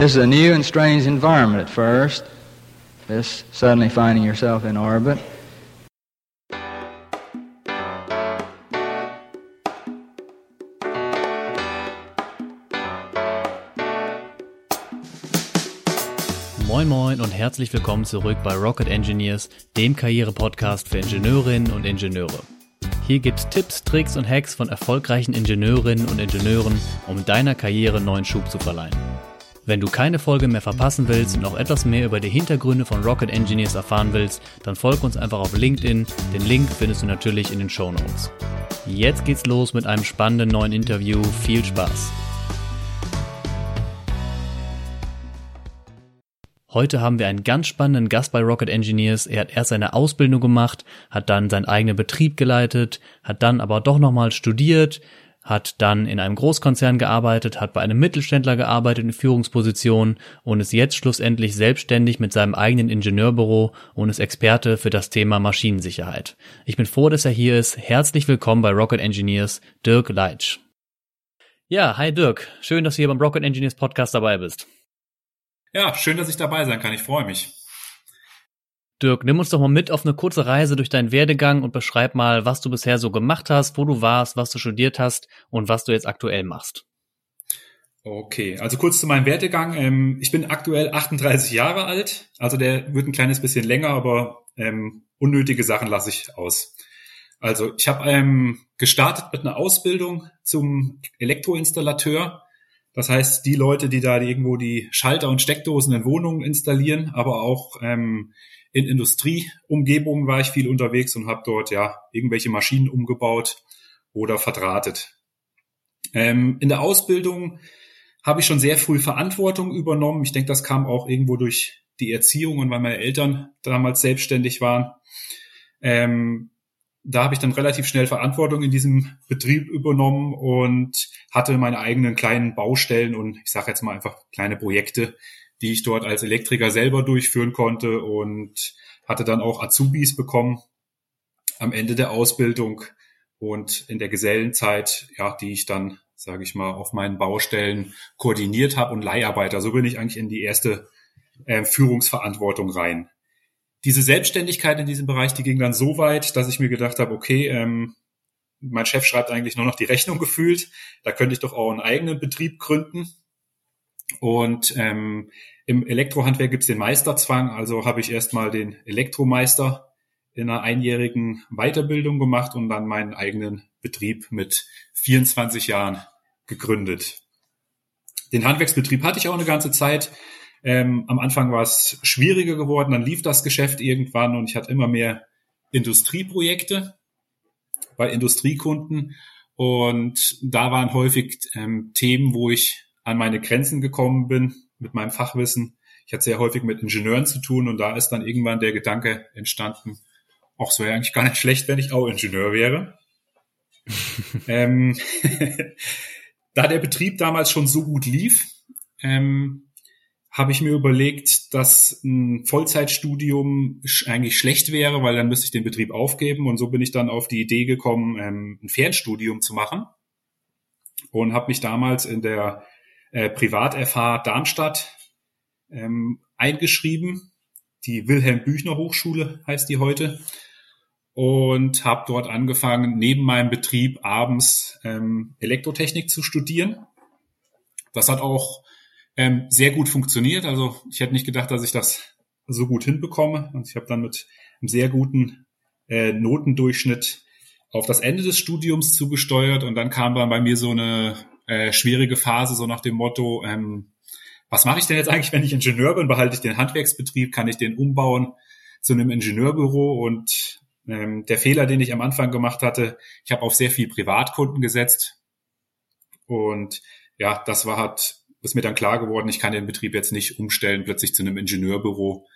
This is a new and strange environment at first, this suddenly finding yourself in orbit. Moin Moin und herzlich willkommen zurück bei Rocket Engineers, dem Karriere-Podcast für Ingenieurinnen und Ingenieure. Hier gibt's Tipps, Tricks und Hacks von erfolgreichen Ingenieurinnen und Ingenieuren, um deiner Karriere neuen Schub zu verleihen. Wenn du keine Folge mehr verpassen willst und auch etwas mehr über die Hintergründe von Rocket Engineers erfahren willst, dann folg uns einfach auf LinkedIn. Den Link findest du natürlich in den Show Notes. Jetzt geht's los mit einem spannenden neuen Interview. Viel Spaß! Heute haben wir einen ganz spannenden Gast bei Rocket Engineers. Er hat erst seine Ausbildung gemacht, hat dann seinen eigenen Betrieb geleitet, hat dann aber doch nochmal studiert, hat dann in einem Großkonzern gearbeitet, hat bei einem Mittelständler gearbeitet in Führungspositionen und ist jetzt schlussendlich selbstständig mit seinem eigenen Ingenieurbüro und ist Experte für das Thema Maschinensicherheit. Ich bin froh, dass er hier ist. Herzlich willkommen bei Rocket Engineers, Dirk Leitsch. Ja, hi Dirk. Schön, dass du hier beim Rocket Engineers Podcast dabei bist. Ja, schön, dass ich dabei sein kann. Ich freue mich. Dirk, nimm uns doch mal mit auf eine kurze Reise durch deinen Werdegang und beschreib mal, was du bisher so gemacht hast, wo du warst, was du studiert hast und was du jetzt aktuell machst. Okay, also kurz zu meinem Werdegang. Ähm, ich bin aktuell 38 Jahre alt, also der wird ein kleines bisschen länger, aber ähm, unnötige Sachen lasse ich aus. Also ich habe ähm, gestartet mit einer Ausbildung zum Elektroinstallateur das heißt, die Leute, die da irgendwo die Schalter und Steckdosen in Wohnungen installieren, aber auch ähm, in Industrieumgebungen war ich viel unterwegs und habe dort ja irgendwelche Maschinen umgebaut oder verdrahtet. Ähm, in der Ausbildung habe ich schon sehr früh Verantwortung übernommen. Ich denke, das kam auch irgendwo durch die Erziehung und weil meine Eltern damals selbstständig waren. Ähm, da habe ich dann relativ schnell Verantwortung in diesem Betrieb übernommen und hatte meine eigenen kleinen Baustellen und ich sage jetzt mal einfach kleine Projekte, die ich dort als Elektriker selber durchführen konnte und hatte dann auch Azubis bekommen am Ende der Ausbildung und in der Gesellenzeit, ja, die ich dann, sage ich mal, auf meinen Baustellen koordiniert habe und Leiharbeiter. So bin ich eigentlich in die erste äh, Führungsverantwortung rein diese Selbstständigkeit in diesem Bereich, die ging dann so weit, dass ich mir gedacht habe, okay, ähm, mein Chef schreibt eigentlich nur noch die Rechnung gefühlt, da könnte ich doch auch einen eigenen Betrieb gründen. Und ähm, im Elektrohandwerk gibt's den Meisterzwang, also habe ich erstmal den Elektromeister in einer einjährigen Weiterbildung gemacht und dann meinen eigenen Betrieb mit 24 Jahren gegründet. Den Handwerksbetrieb hatte ich auch eine ganze Zeit. Ähm, am Anfang war es schwieriger geworden, dann lief das Geschäft irgendwann und ich hatte immer mehr Industrieprojekte bei Industriekunden und da waren häufig ähm, Themen, wo ich an meine Grenzen gekommen bin mit meinem Fachwissen. Ich hatte sehr häufig mit Ingenieuren zu tun und da ist dann irgendwann der Gedanke entstanden, auch so wäre eigentlich gar nicht schlecht, wenn ich auch Ingenieur wäre. ähm, da der Betrieb damals schon so gut lief, ähm, habe ich mir überlegt, dass ein Vollzeitstudium eigentlich schlecht wäre, weil dann müsste ich den Betrieb aufgeben. Und so bin ich dann auf die Idee gekommen, ähm, ein Fernstudium zu machen. Und habe mich damals in der äh, Privat-FH Darmstadt ähm, eingeschrieben. Die Wilhelm Büchner Hochschule heißt die heute. Und habe dort angefangen, neben meinem Betrieb abends ähm, Elektrotechnik zu studieren. Das hat auch ähm, sehr gut funktioniert. Also ich hätte nicht gedacht, dass ich das so gut hinbekomme. Und ich habe dann mit einem sehr guten äh, Notendurchschnitt auf das Ende des Studiums zugesteuert und dann kam dann bei mir so eine äh, schwierige Phase, so nach dem Motto, ähm, was mache ich denn jetzt eigentlich, wenn ich Ingenieur bin? Behalte ich den Handwerksbetrieb? Kann ich den umbauen zu einem Ingenieurbüro? Und ähm, der Fehler, den ich am Anfang gemacht hatte, ich habe auf sehr viel Privatkunden gesetzt. Und ja, das war halt ist mir dann klar geworden, ich kann den Betrieb jetzt nicht umstellen plötzlich zu einem Ingenieurbüro.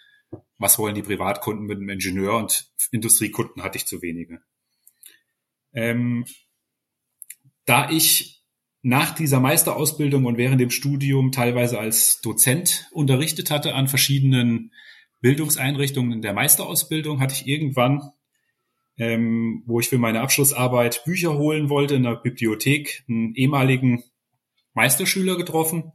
Was wollen die Privatkunden mit einem Ingenieur und Industriekunden hatte ich zu wenige. Ähm, da ich nach dieser Meisterausbildung und während dem Studium teilweise als Dozent unterrichtet hatte an verschiedenen Bildungseinrichtungen in der Meisterausbildung, hatte ich irgendwann, ähm, wo ich für meine Abschlussarbeit Bücher holen wollte in der Bibliothek, einen ehemaligen Meisterschüler getroffen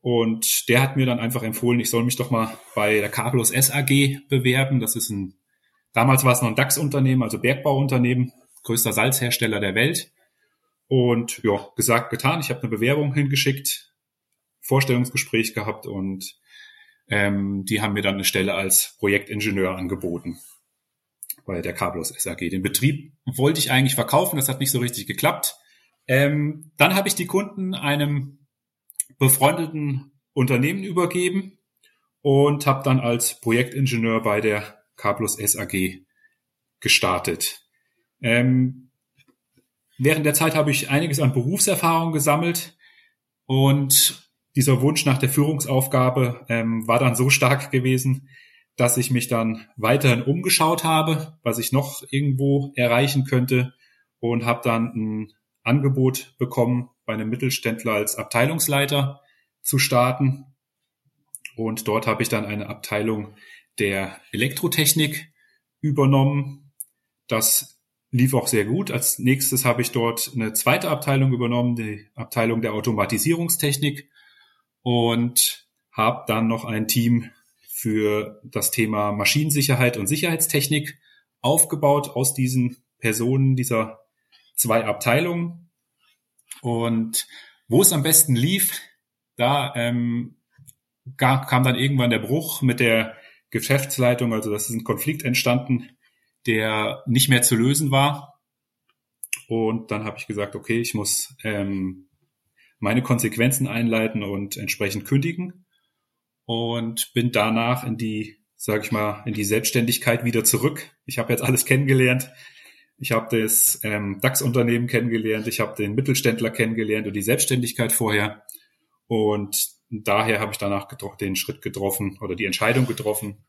Und der hat mir dann einfach empfohlen, ich soll mich doch mal bei der Cablos SAG bewerben. Das ist ein, damals war es noch ein DAX-Unternehmen, also Bergbauunternehmen, größter Salzhersteller der Welt. Und ja, gesagt, getan. Ich habe eine Bewerbung hingeschickt, Vorstellungsgespräch gehabt und ähm, die haben mir dann eine Stelle als Projektingenieur angeboten bei der Cablos SAG. Den Betrieb wollte ich eigentlich verkaufen, das hat nicht so richtig geklappt. Ähm, dann habe ich die Kunden einem befreundeten Unternehmen übergeben und habe dann als Projektingenieur bei der Cablos SAG gestartet. Ähm, während der Zeit habe ich einiges an Berufserfahrung gesammelt und dieser Wunsch nach der Führungsaufgabe ähm, war dann so stark gewesen, dass ich mich dann weiterhin umgeschaut habe, was ich noch irgendwo erreichen könnte und habe dann ein Angebot bekommen, bei einem Mittelständler als Abteilungsleiter zu starten. Und dort habe ich dann eine Abteilung der Elektrotechnik übernommen. Das lief auch sehr gut. Als nächstes habe ich dort eine zweite Abteilung übernommen, die Abteilung der Automatisierungstechnik und habe dann noch ein Team für das Thema Maschinensicherheit und Sicherheitstechnik aufgebaut aus diesen Personen dieser zwei Abteilungen. Und wo es am besten lief, da ähm, kam dann irgendwann der Bruch mit der Geschäftsleitung. Also das ist ein Konflikt entstanden, der nicht mehr zu lösen war. Und dann habe ich gesagt, okay, ich muss ähm, meine Konsequenzen einleiten und entsprechend kündigen und bin danach in die, sage ich mal, in die Selbstständigkeit wieder zurück. Ich habe jetzt alles kennengelernt. Ich habe das ähm, DAX-Unternehmen kennengelernt, ich habe den Mittelständler kennengelernt und die Selbstständigkeit vorher. Und daher habe ich danach den Schritt getroffen oder die Entscheidung getroffen.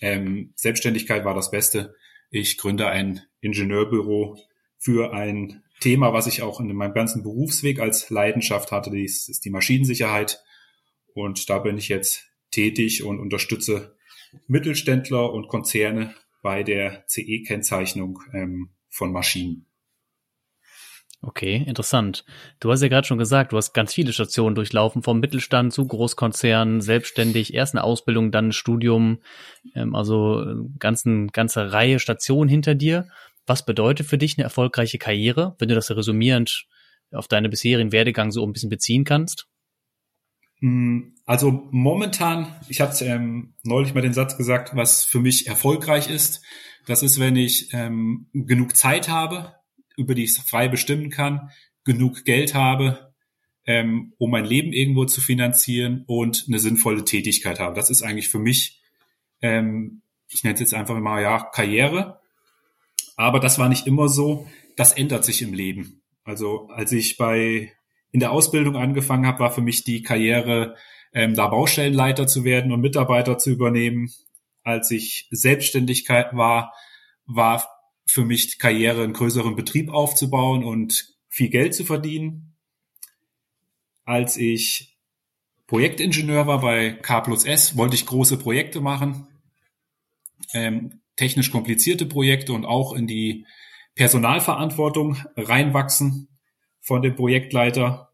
Ähm, Selbstständigkeit war das Beste. Ich gründe ein Ingenieurbüro für ein Thema, was ich auch in meinem ganzen Berufsweg als Leidenschaft hatte, dies ist die Maschinensicherheit. Und da bin ich jetzt tätig und unterstütze Mittelständler und Konzerne bei der CE-Kennzeichnung ähm, von Maschinen. Okay, interessant. Du hast ja gerade schon gesagt, du hast ganz viele Stationen durchlaufen, vom Mittelstand zu Großkonzernen, selbstständig, erst eine Ausbildung, dann ein Studium, ähm, also äh, ganzen, ganze Reihe Stationen hinter dir. Was bedeutet für dich eine erfolgreiche Karriere, wenn du das resümierend auf deine bisherigen Werdegang so ein bisschen beziehen kannst? Mm, also momentan, ich hatte ähm, neulich mal den Satz gesagt, was für mich erfolgreich ist. Das ist, wenn ich ähm, genug Zeit habe, über die ich frei bestimmen kann, genug Geld habe, ähm, um mein Leben irgendwo zu finanzieren und eine sinnvolle Tätigkeit habe. Das ist eigentlich für mich, ähm, ich nenne es jetzt einfach mal ja Karriere. Aber das war nicht immer so. Das ändert sich im Leben. Also als ich bei in der Ausbildung angefangen habe, war für mich die Karriere, ähm, da Baustellenleiter zu werden und Mitarbeiter zu übernehmen. Als ich Selbstständigkeit war, war für mich Karriere, einen größeren Betrieb aufzubauen und viel Geld zu verdienen. Als ich Projektingenieur war bei K plus S, wollte ich große Projekte machen, ähm, technisch komplizierte Projekte und auch in die Personalverantwortung reinwachsen von dem Projektleiter.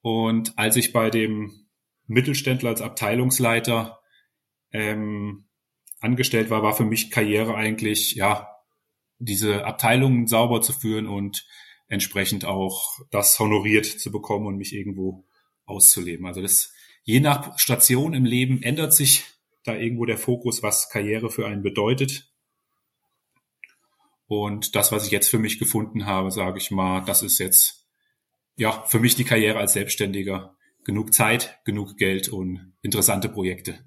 Und als ich bei dem Mittelständler als Abteilungsleiter ähm, angestellt war, war für mich Karriere eigentlich, ja, diese Abteilungen sauber zu führen und entsprechend auch das honoriert zu bekommen und mich irgendwo auszuleben. Also das, je nach Station im Leben ändert sich da irgendwo der Fokus, was Karriere für einen bedeutet. Und das, was ich jetzt für mich gefunden habe, sage ich mal, das ist jetzt ja für mich die Karriere als Selbstständiger. Genug Zeit, genug Geld und interessante Projekte.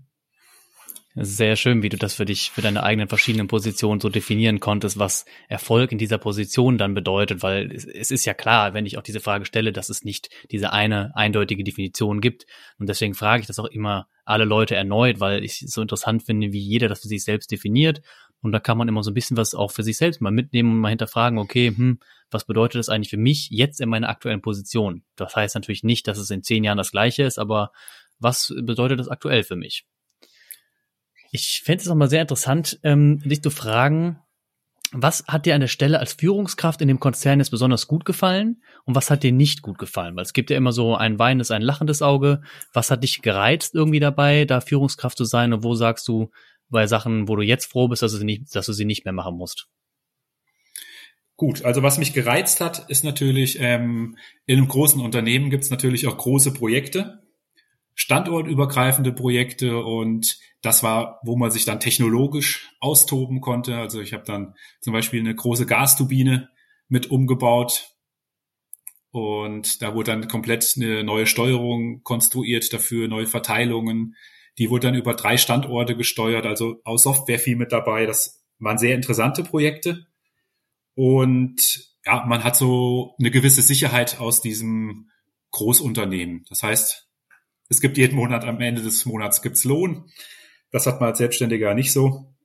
Sehr schön, wie du das für dich, für deine eigenen verschiedenen Positionen so definieren konntest, was Erfolg in dieser Position dann bedeutet, weil es, es, ist ja klar, wenn ich auch diese Frage stelle, dass es nicht diese eine eindeutige Definition gibt. Und deswegen frage ich das auch immer alle Leute erneut, weil ich es so interessant finde, wie jeder das für sich selbst definiert. Und da kann man immer so ein bisschen was auch für sich selbst mal mitnehmen und mal hinterfragen, okay, hm, was bedeutet das eigentlich für mich jetzt in meiner aktuellen Position? Das heißt natürlich nicht, dass es in zehn Jahren das gleiche ist, aber was bedeutet das aktuell für mich? Ich fände es nochmal sehr interessant, ähm, dich zu fragen, Was hat dir an der Stelle als Führungskraft in dem Konzern jetzt besonders gut gefallen und was hat dir nicht gut gefallen? Weil es gibt ja immer so ein weinendes, ein lachendes Auge. Was hat dich gereizt irgendwie dabei, da Führungskraft zu sein und wo sagst du bei Sachen, wo du jetzt froh bist, dass du sie nicht, dass du sie nicht mehr machen musst? Gut, also was mich gereizt hat, ist natürlich, ähm, in einem großen Unternehmen gibt es natürlich auch große Projekte, standortübergreifende Projekte und das war, wo man sich dann technologisch austoben konnte. Also ich habe dann zum Beispiel eine große Gasturbine mit umgebaut und da wurde dann komplett eine neue Steuerung konstruiert dafür, neue Verteilungen. Die wurde dann über drei Standorte gesteuert, also aus Software viel mit dabei. Das waren sehr interessante Projekte. Und ja, man hat so eine gewisse Sicherheit aus diesem Großunternehmen. Das heißt, es gibt jeden Monat am Ende des Monats gibt's Lohn. Das hat man als Selbstständiger nicht so.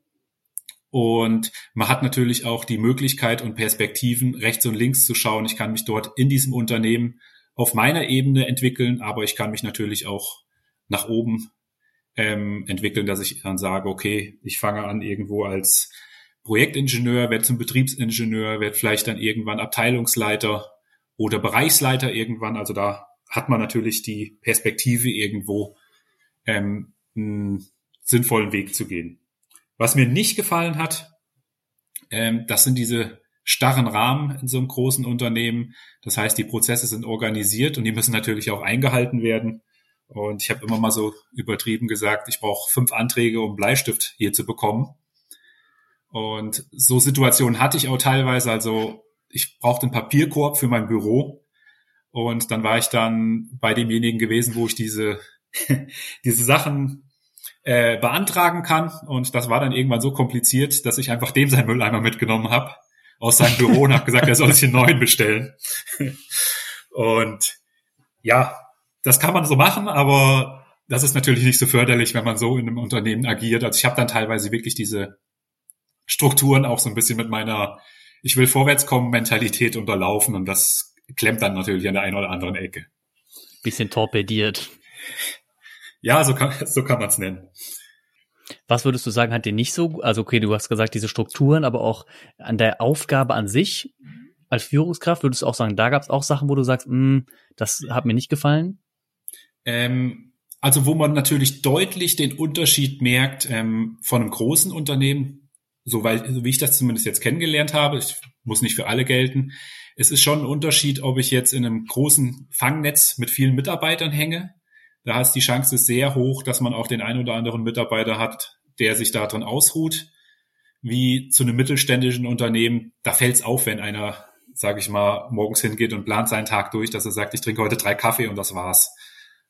Und man hat natürlich auch die Möglichkeit und Perspektiven, rechts und links zu schauen. Ich kann mich dort in diesem Unternehmen auf meiner Ebene entwickeln, aber ich kann mich natürlich auch nach oben ähm, entwickeln, dass ich dann sage, okay, ich fange an irgendwo als Projektingenieur, werde zum Betriebsingenieur, werde vielleicht dann irgendwann Abteilungsleiter oder Bereichsleiter irgendwann. Also da hat man natürlich die Perspektive irgendwo ähm, sinnvollen Weg zu gehen. Was mir nicht gefallen hat, ähm, das sind diese starren Rahmen in so einem großen Unternehmen. Das heißt, die Prozesse sind organisiert und die müssen natürlich auch eingehalten werden. Und ich habe immer mal so übertrieben gesagt, ich brauche fünf Anträge, um Bleistift hier zu bekommen. Und so Situationen hatte ich auch teilweise. Also ich brauchte einen Papierkorb für mein Büro. Und dann war ich dann bei demjenigen gewesen, wo ich diese, diese Sachen äh, beantragen kann. Und das war dann irgendwann so kompliziert, dass ich einfach dem seinen Mülleimer mitgenommen habe aus seinem Büro und habe gesagt, er soll sich einen neuen bestellen. und ja, das kann man so machen, aber das ist natürlich nicht so förderlich, wenn man so in einem Unternehmen agiert. Also ich habe dann teilweise wirklich diese Strukturen auch so ein bisschen mit meiner Ich will vorwärts kommen Mentalität unterlaufen und das klemmt dann natürlich an der einen oder anderen Ecke. Bisschen torpediert. Ja, so kann, so kann man es nennen. Was würdest du sagen, hat dir nicht so, also okay, du hast gesagt, diese Strukturen, aber auch an der Aufgabe an sich als Führungskraft, würdest du auch sagen, da gab es auch Sachen, wo du sagst, mm, das hat mir nicht gefallen? Ähm, also wo man natürlich deutlich den Unterschied merkt ähm, von einem großen Unternehmen, so, weil, so wie ich das zumindest jetzt kennengelernt habe, ich muss nicht für alle gelten, es ist schon ein Unterschied, ob ich jetzt in einem großen Fangnetz mit vielen Mitarbeitern hänge da ist die Chance sehr hoch, dass man auch den einen oder anderen Mitarbeiter hat, der sich da drin ausruht. Wie zu einem mittelständischen Unternehmen, da fällt es auf, wenn einer, sage ich mal, morgens hingeht und plant seinen Tag durch, dass er sagt, ich trinke heute drei Kaffee und das war's.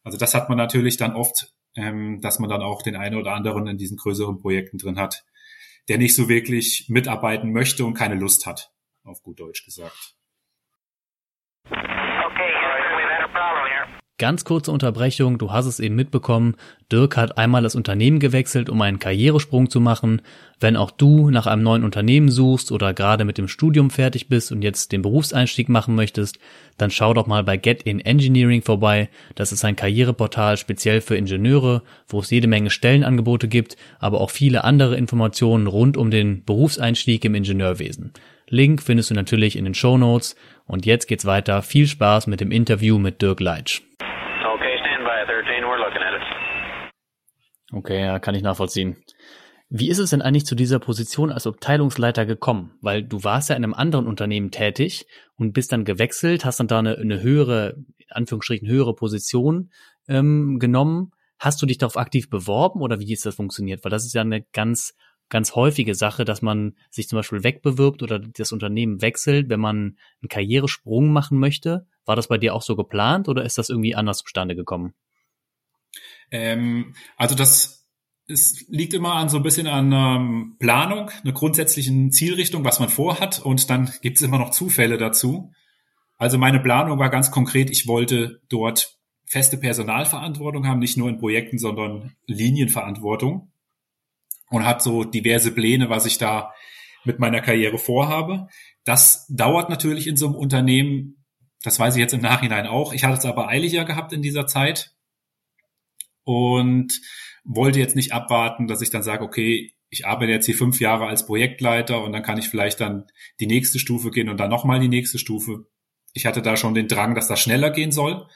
Also das hat man natürlich dann oft, ähm, dass man dann auch den einen oder anderen in diesen größeren Projekten drin hat, der nicht so wirklich mitarbeiten möchte und keine Lust hat, auf gut Deutsch gesagt. Ganz kurze Unterbrechung, du hast es eben mitbekommen, Dirk hat einmal das Unternehmen gewechselt, um einen Karrieresprung zu machen. Wenn auch du nach einem neuen Unternehmen suchst oder gerade mit dem Studium fertig bist und jetzt den Berufseinstieg machen möchtest, dann schau doch mal bei Get in Engineering vorbei. Das ist ein Karriereportal speziell für Ingenieure, wo es jede Menge Stellenangebote gibt, aber auch viele andere Informationen rund um den Berufseinstieg im Ingenieurwesen. Link findest du natürlich in den Show Notes. Und jetzt geht's weiter. Viel Spaß mit dem Interview mit Dirk Leitsch. Okay, ja, kann ich nachvollziehen. Wie ist es denn eigentlich zu dieser Position als Abteilungsleiter gekommen? Weil du warst ja in einem anderen Unternehmen tätig und bist dann gewechselt, hast dann da eine, eine höhere, in Anführungsstrichen höhere Position ähm, genommen. Hast du dich darauf aktiv beworben oder wie ist das funktioniert? Weil das ist ja eine ganz, ganz häufige Sache, dass man sich zum Beispiel wegbewirbt oder das Unternehmen wechselt, wenn man einen Karrieresprung machen möchte. War das bei dir auch so geplant oder ist das irgendwie anders zustande gekommen? Ähm, also das es liegt immer an so ein bisschen an ähm, Planung, einer grundsätzlichen Zielrichtung, was man vorhat, und dann gibt es immer noch Zufälle dazu. Also meine Planung war ganz konkret, ich wollte dort feste Personalverantwortung haben, nicht nur in Projekten, sondern Linienverantwortung und habe so diverse Pläne, was ich da mit meiner Karriere vorhabe. Das dauert natürlich in so einem Unternehmen, das weiß ich jetzt im Nachhinein auch. Ich hatte es aber eiliger gehabt in dieser Zeit, und wollte jetzt nicht abwarten, dass ich dann sage, okay, ich arbeite jetzt hier fünf Jahre als Projektleiter und dann kann ich vielleicht dann die nächste Stufe gehen und dann nochmal die nächste Stufe. Ich hatte da schon den Drang, dass das schneller gehen soll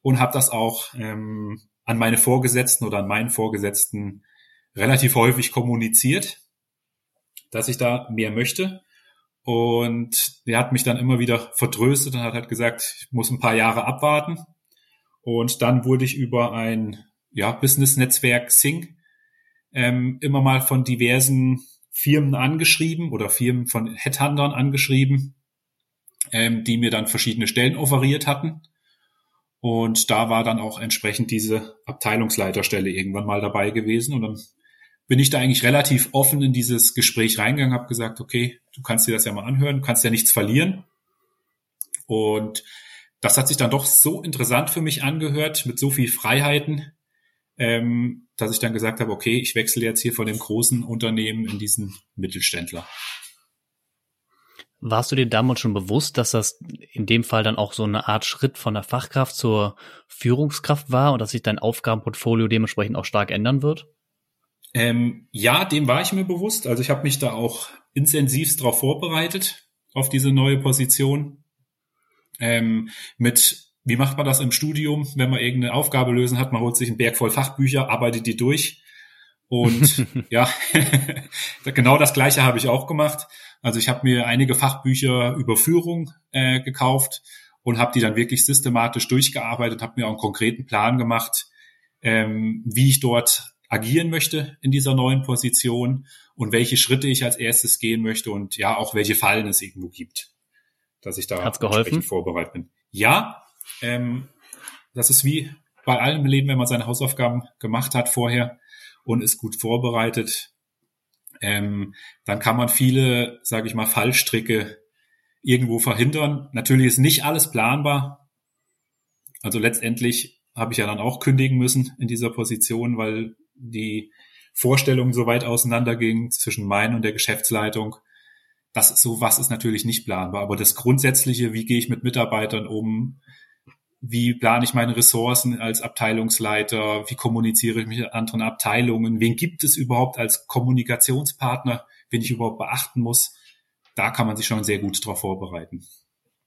und habe das auch ähm, an meine Vorgesetzten oder an meinen Vorgesetzten relativ häufig kommuniziert, dass ich da mehr möchte. Und der hat mich dann immer wieder vertröstet und hat halt gesagt, ich muss ein paar Jahre abwarten. Und dann wurde ich über ein ja, Business-Netzwerk Sync ähm, immer mal von diversen Firmen angeschrieben oder Firmen von Headhuntern angeschrieben, ähm, die mir dann verschiedene Stellen offeriert hatten. Und da war dann auch entsprechend diese Abteilungsleiterstelle irgendwann mal dabei gewesen. Und dann bin ich da eigentlich relativ offen in dieses Gespräch reingegangen, habe gesagt, okay, du kannst dir das ja mal anhören, du kannst ja nichts verlieren. Und das hat sich dann doch so interessant für mich angehört, mit so viel Freiheiten, ähm, dass ich dann gesagt habe, okay, ich wechsle jetzt hier von dem großen Unternehmen in diesen Mittelständler. Warst du dir damals schon bewusst, dass das in dem Fall dann auch so eine Art Schritt von der Fachkraft zur Führungskraft war und dass sich dein Aufgabenportfolio dementsprechend auch stark ändern wird? Ähm, ja, dem war ich mir bewusst. Also ich habe mich da auch intensivst darauf vorbereitet, auf diese neue Position. Ähm, mit wie macht man das im Studium, wenn man irgendeine Aufgabe lösen hat? Man holt sich einen Berg voll Fachbücher, arbeitet die durch. Und ja, genau das Gleiche habe ich auch gemacht. Also ich habe mir einige Fachbücher über Führung äh, gekauft und habe die dann wirklich systematisch durchgearbeitet, habe mir auch einen konkreten Plan gemacht, ähm, wie ich dort agieren möchte in dieser neuen Position und welche Schritte ich als erstes gehen möchte und ja auch welche Fallen es irgendwo gibt, dass ich da Hat's geholfen? vorbereitet bin. Ja, ähm, das ist wie bei allem im Leben, wenn man seine Hausaufgaben gemacht hat vorher und ist gut vorbereitet, ähm, dann kann man viele, sage ich mal, Fallstricke irgendwo verhindern. Natürlich ist nicht alles planbar. Also letztendlich habe ich ja dann auch kündigen müssen in dieser Position, weil die Vorstellungen so weit auseinandergingen zwischen meinen und der Geschäftsleitung. Das was ist natürlich nicht planbar. Aber das Grundsätzliche, wie gehe ich mit Mitarbeitern um? wie plane ich meine Ressourcen als Abteilungsleiter, wie kommuniziere ich mit anderen Abteilungen, wen gibt es überhaupt als Kommunikationspartner, wen ich überhaupt beachten muss. Da kann man sich schon sehr gut darauf vorbereiten.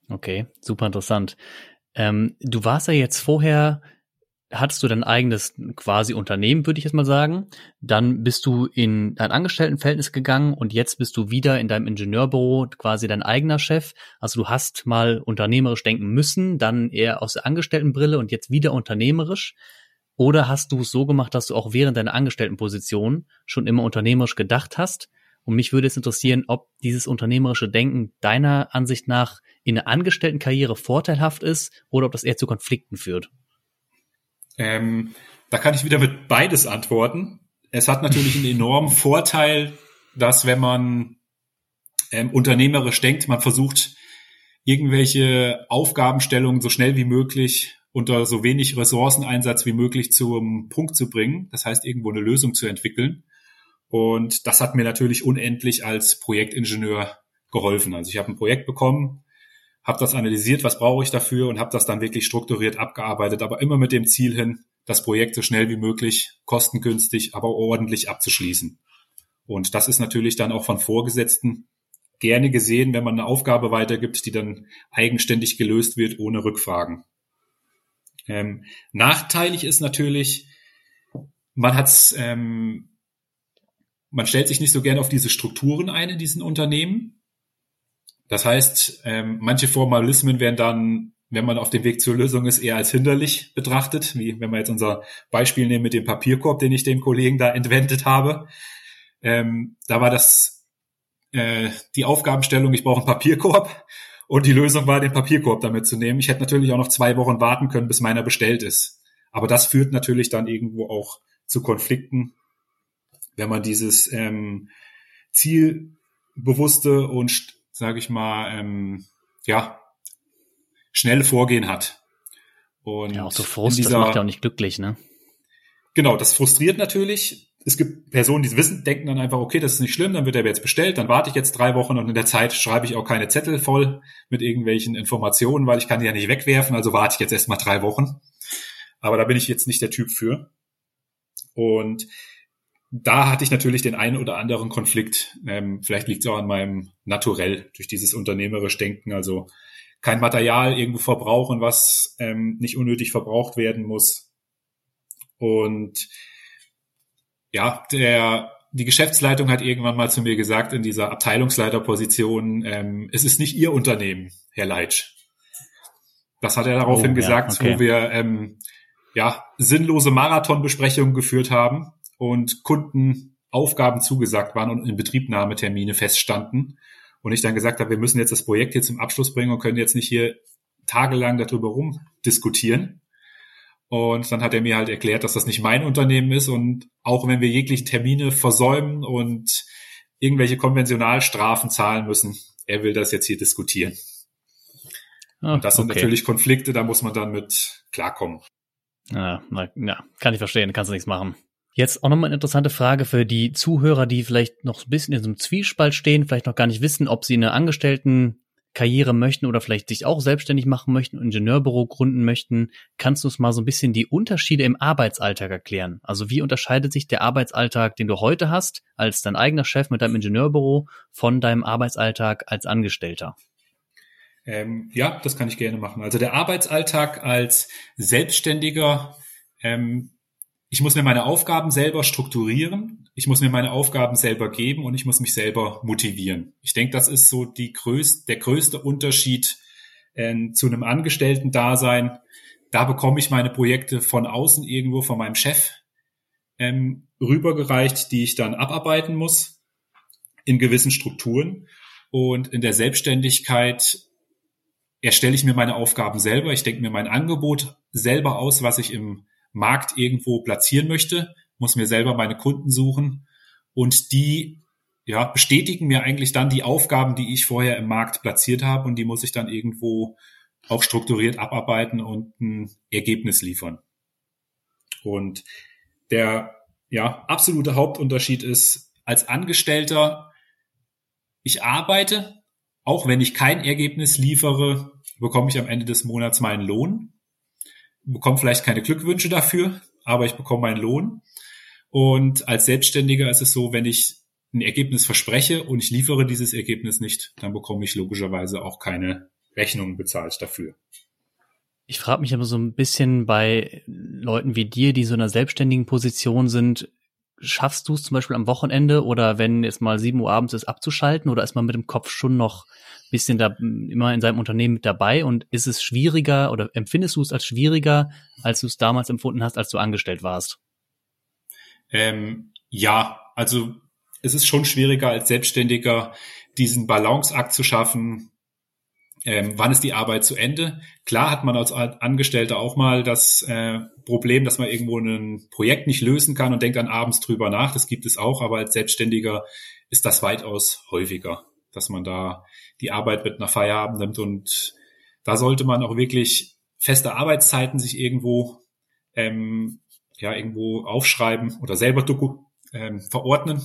Okay, super interessant. Ähm, du warst ja jetzt vorher hattest du dein eigenes quasi Unternehmen, würde ich jetzt mal sagen. Dann bist du in dein Angestelltenverhältnis gegangen und jetzt bist du wieder in deinem Ingenieurbüro quasi dein eigener Chef. Also du hast mal unternehmerisch denken müssen, dann eher aus der Angestelltenbrille und jetzt wieder unternehmerisch. Oder hast du es so gemacht, dass du auch während deiner Angestelltenposition schon immer unternehmerisch gedacht hast? Und mich würde es interessieren, ob dieses unternehmerische Denken deiner Ansicht nach in der Angestelltenkarriere vorteilhaft ist oder ob das eher zu Konflikten führt. Ähm, da kann ich wieder mit beides antworten. Es hat natürlich einen enormen Vorteil, dass wenn man ähm, unternehmerisch denkt, man versucht, irgendwelche Aufgabenstellungen so schnell wie möglich unter so wenig Ressourceneinsatz wie möglich zum Punkt zu bringen. Das heißt, irgendwo eine Lösung zu entwickeln. Und das hat mir natürlich unendlich als Projektingenieur geholfen. Also ich habe ein Projekt bekommen, habe das analysiert, was brauche ich dafür und habe das dann wirklich strukturiert abgearbeitet, aber immer mit dem Ziel hin, das Projekt so schnell wie möglich, kostengünstig, aber ordentlich abzuschließen. Und das ist natürlich dann auch von Vorgesetzten gerne gesehen, wenn man eine Aufgabe weitergibt, die dann eigenständig gelöst wird, ohne Rückfragen. Ähm, nachteilig ist natürlich, man hat's, ähm, man stellt sich nicht so gerne auf diese Strukturen ein in diesen Unternehmen. Das heißt, ähm, manche Formalismen werden dann, wenn man auf dem Weg zur Lösung ist, eher als hinderlich betrachtet, wie wenn wir jetzt unser Beispiel nehmen mit dem Papierkorb, den ich dem Kollegen da entwendet habe. Ähm, da war das äh, die Aufgabenstellung, ich brauche einen Papierkorb und die Lösung war, den Papierkorb damit zu nehmen. Ich hätte natürlich auch noch zwei Wochen warten können, bis meiner bestellt ist. Aber das führt natürlich dann irgendwo auch zu Konflikten, wenn man dieses ähm, zielbewusste und sage ich mal, ähm, ja, schnell Vorgehen hat. Und ja, auch so Frust, dieser, das macht ja auch nicht glücklich, ne? Genau, das frustriert natürlich. Es gibt Personen, die wissen, denken dann einfach, okay, das ist nicht schlimm, dann wird er jetzt bestellt, dann warte ich jetzt drei Wochen und in der Zeit schreibe ich auch keine Zettel voll mit irgendwelchen Informationen, weil ich kann die ja nicht wegwerfen, also warte ich jetzt erstmal drei Wochen. Aber da bin ich jetzt nicht der Typ für. Und da hatte ich natürlich den einen oder anderen Konflikt. Ähm, vielleicht liegt es auch an meinem Naturell durch dieses unternehmerisch Denken. Also kein Material irgendwo verbrauchen, was ähm, nicht unnötig verbraucht werden muss. Und ja, der die Geschäftsleitung hat irgendwann mal zu mir gesagt in dieser Abteilungsleiterposition, ähm, es ist nicht Ihr Unternehmen, Herr Leitsch. Das hat er daraufhin oh, gesagt, ja, okay. wo wir ähm, ja sinnlose Marathonbesprechungen geführt haben und Kunden Aufgaben zugesagt waren und in Betriebnahmetermine feststanden. Und ich dann gesagt habe, wir müssen jetzt das Projekt hier zum Abschluss bringen und können jetzt nicht hier tagelang darüber rumdiskutieren. Und dann hat er mir halt erklärt, dass das nicht mein Unternehmen ist und auch wenn wir jegliche Termine versäumen und irgendwelche Konventionalstrafen zahlen müssen, er will das jetzt hier diskutieren. Ah, und das sind okay. natürlich Konflikte, da muss man dann mit klarkommen. Ja, na, ja, kann ich verstehen, kannst du nichts machen. Jetzt auch nochmal eine interessante Frage für die Zuhörer, die vielleicht noch ein bisschen in so einem Zwiespalt stehen, vielleicht noch gar nicht wissen, ob sie eine Angestellten Karriere möchten oder vielleicht sich auch selbstständig machen möchten, Ingenieurbüro gründen möchten, kannst du uns mal so ein bisschen die Unterschiede im Arbeitsalltag erklären? Also wie unterscheidet sich der Arbeitsalltag, den du heute hast, als dein eigener Chef mit deinem Ingenieurbüro, von deinem Arbeitsalltag als Angestellter? Ähm, ja, das kann ich gerne machen. Also der Arbeitsalltag als Selbstständiger ähm, ich muss mir meine Aufgaben selber strukturieren, ich muss mir meine Aufgaben selber geben und ich muss mich selber motivieren. Ich denke, das ist so die größte, der größte Unterschied äh, zu einem Angestellten-Dasein. Da bekomme ich meine Projekte von außen irgendwo von meinem Chef ähm, rübergereicht, die ich dann abarbeiten muss in gewissen Strukturen. Und in der Selbstständigkeit erstelle ich mir meine Aufgaben selber. Ich denke mir mein Angebot selber aus, was ich im Markt irgendwo platzieren möchte, muss mir selber meine Kunden suchen. Und die ja, bestätigen mir eigentlich dann die Aufgaben, die ich vorher im Markt platziert habe. Und die muss ich dann irgendwo auch strukturiert abarbeiten und ein Ergebnis liefern. Und der ja, absolute Hauptunterschied ist, als Angestellter, ich arbeite, auch wenn ich kein Ergebnis liefere, bekomme ich am Ende des Monats meinen Lohn bekomme vielleicht keine Glückwünsche dafür, aber ich bekomme meinen Lohn. Und als Selbstständiger ist es so, wenn ich ein Ergebnis verspreche und ich liefere dieses Ergebnis nicht, dann bekomme ich logischerweise auch keine Rechnung bezahlt dafür. Ich frage mich aber so ein bisschen bei Leuten wie dir, die so in einer selbstständigen Position sind, schaffst du es zum Beispiel am Wochenende oder wenn es mal sieben Uhr abends ist, abzuschalten oder ist man mit dem Kopf schon noch bisschen da immer in seinem Unternehmen mit dabei und ist es schwieriger oder empfindest du es als schwieriger, als du es damals empfunden hast, als du angestellt warst? Ähm, ja, also es ist schon schwieriger als Selbstständiger diesen Balanceakt zu schaffen. Ähm, wann ist die Arbeit zu Ende? Klar hat man als Angestellter auch mal das äh, Problem, dass man irgendwo ein Projekt nicht lösen kann und denkt dann abends drüber nach. Das gibt es auch, aber als Selbstständiger ist das weitaus häufiger, dass man da die Arbeit mit einer Feierabend nimmt. Und da sollte man auch wirklich feste Arbeitszeiten sich irgendwo ähm, ja irgendwo aufschreiben oder selber ähm, verordnen.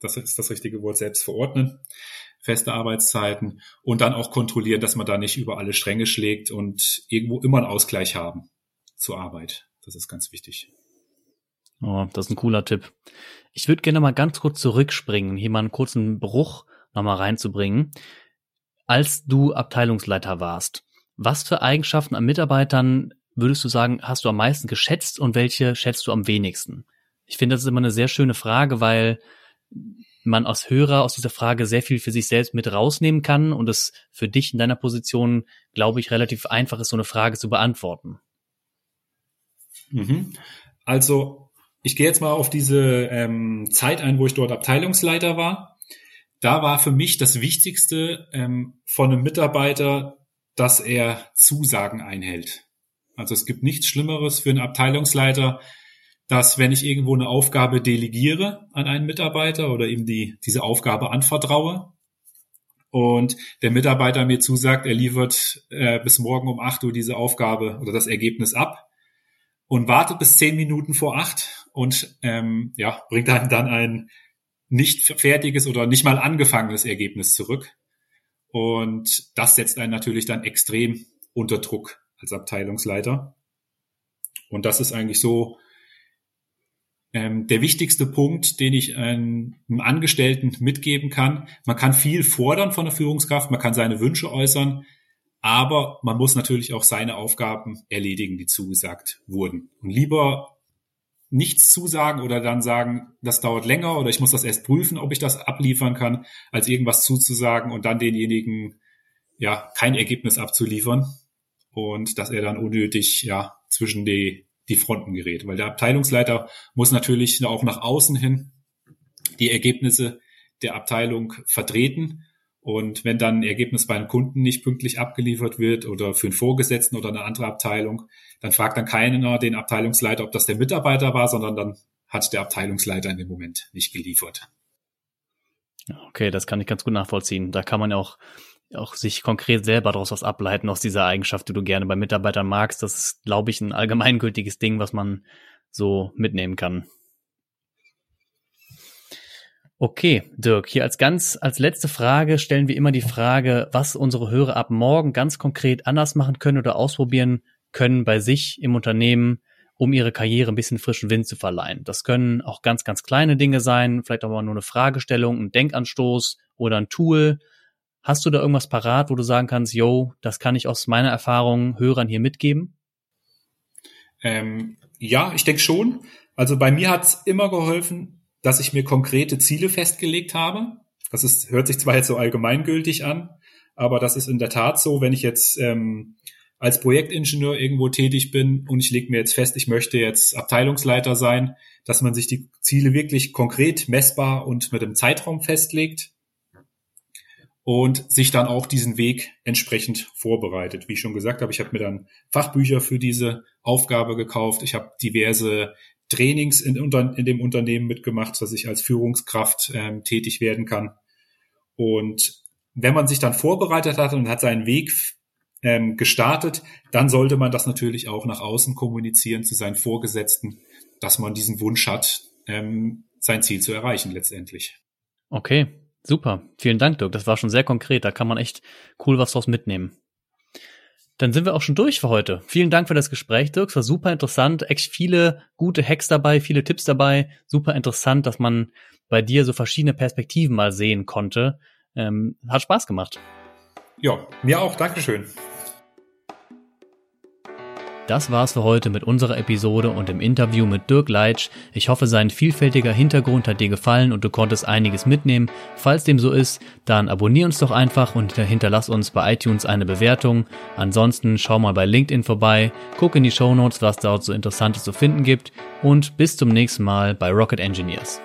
Das ist das richtige Wort, selbst verordnen. Feste Arbeitszeiten und dann auch kontrollieren, dass man da nicht über alle Stränge schlägt und irgendwo immer einen Ausgleich haben zur Arbeit. Das ist ganz wichtig. Oh, das ist ein cooler Tipp. Ich würde gerne mal ganz kurz zurückspringen, hier mal einen kurzen Bruch nochmal reinzubringen als du Abteilungsleiter warst, was für Eigenschaften an Mitarbeitern würdest du sagen, hast du am meisten geschätzt und welche schätzt du am wenigsten? Ich finde, das ist immer eine sehr schöne Frage, weil man als Hörer aus dieser Frage sehr viel für sich selbst mit rausnehmen kann und es für dich in deiner Position, glaube ich, relativ einfach ist, so eine Frage zu beantworten. Mhm. Also, ich gehe jetzt mal auf diese ähm, Zeit ein, wo ich dort Abteilungsleiter war da war für mich das Wichtigste ähm, von einem Mitarbeiter, dass er Zusagen einhält. Also es gibt nichts Schlimmeres für einen Abteilungsleiter, dass wenn ich irgendwo eine Aufgabe delegiere an einen Mitarbeiter oder ihm die, diese Aufgabe anvertraue und der Mitarbeiter mir zusagt, er liefert äh, bis morgen um acht Uhr diese Aufgabe oder das Ergebnis ab und wartet bis zehn Minuten vor acht und ähm, ja, bringt dann, dann ein nicht fertiges oder nicht mal angefangenes Ergebnis zurück. Und das setzt einen natürlich dann extrem unter Druck als Abteilungsleiter. Und das ist eigentlich so ähm, der wichtigste Punkt, den ich einem Angestellten mitgeben kann. Man kann viel fordern von der Führungskraft, man kann seine Wünsche äußern, aber man muss natürlich auch seine Aufgaben erledigen, die zugesagt wurden. Und lieber nichts zusagen oder dann sagen, das dauert länger oder ich muss das erst prüfen, ob ich das abliefern kann, als irgendwas zuzusagen und dann denjenigen ja kein Ergebnis abzuliefern und dass er dann unnötig ja zwischen die die Fronten gerät, weil der Abteilungsleiter muss natürlich auch nach außen hin die Ergebnisse der Abteilung vertreten und wenn dann ein Ergebnis bei einem Kunden nicht pünktlich abgeliefert wird oder für einen Vorgesetzten oder eine andere Abteilung, dann fragt dann keiner den Abteilungsleiter, ob das der Mitarbeiter war, sondern dann hat der Abteilungsleiter in dem Moment nicht geliefert. Okay, das kann ich ganz gut nachvollziehen. Da kann man auch, auch sich konkret selber daraus was ableiten aus dieser Eigenschaft, die du gerne bei Mitarbeitern magst. Das ist, glaube ich, ein allgemeingültiges Ding, was man so mitnehmen kann. Okay, Dirk, hier als ganz, als letzte Frage stellen wir immer die Frage, was unsere Hörer ab morgen ganz konkret anders machen können oder ausprobieren können bei sich im Unternehmen, um ihre Karriere ein bisschen frischen Wind zu verleihen. Das können auch ganz, ganz kleine Dinge sein, vielleicht aber nur eine Fragestellung, ein Denkanstoß oder ein Tool. Hast du da irgendwas parat, wo du sagen kannst, yo, das kann ich aus meiner Erfahrung Hörern hier mitgeben? Ähm, ja, ich denke schon. Also bei mir hat's immer geholfen, dass ich mir konkrete Ziele festgelegt habe. Das ist, hört sich zwar jetzt so allgemeingültig an, aber das ist in der Tat so, wenn ich jetzt ähm, als Projektingenieur irgendwo tätig bin und ich lege mir jetzt fest, ich möchte jetzt Abteilungsleiter sein, dass man sich die Ziele wirklich konkret messbar und mit einem Zeitraum festlegt und sich dann auch diesen Weg entsprechend vorbereitet. Wie ich schon gesagt habe, ich habe mir dann Fachbücher für diese Aufgabe gekauft. Ich habe diverse Trainings in, in dem Unternehmen mitgemacht, dass ich als Führungskraft ähm, tätig werden kann. Und wenn man sich dann vorbereitet hat und hat seinen Weg ähm, gestartet, dann sollte man das natürlich auch nach außen kommunizieren zu seinen Vorgesetzten, dass man diesen Wunsch hat, ähm, sein Ziel zu erreichen letztendlich. Okay, super. Vielen Dank, Dirk. Das war schon sehr konkret. Da kann man echt cool was draus mitnehmen. Dann sind wir auch schon durch für heute. Vielen Dank für das Gespräch, Dirk. Es war super interessant. Echt viele gute Hacks dabei, viele Tipps dabei. Super interessant, dass man bei dir so verschiedene Perspektiven mal sehen konnte. Ähm, hat Spaß gemacht. Ja, mir auch. Dankeschön. Das war's für heute mit unserer Episode und dem Interview mit Dirk Leitsch. Ich hoffe, sein vielfältiger Hintergrund hat dir gefallen und du konntest einiges mitnehmen. Falls dem so ist, dann abonnier uns doch einfach und hinterlass uns bei iTunes eine Bewertung. Ansonsten schau mal bei LinkedIn vorbei, guck in die Show Notes, was dort so Interessantes zu finden gibt und bis zum nächsten Mal bei Rocket Engineers.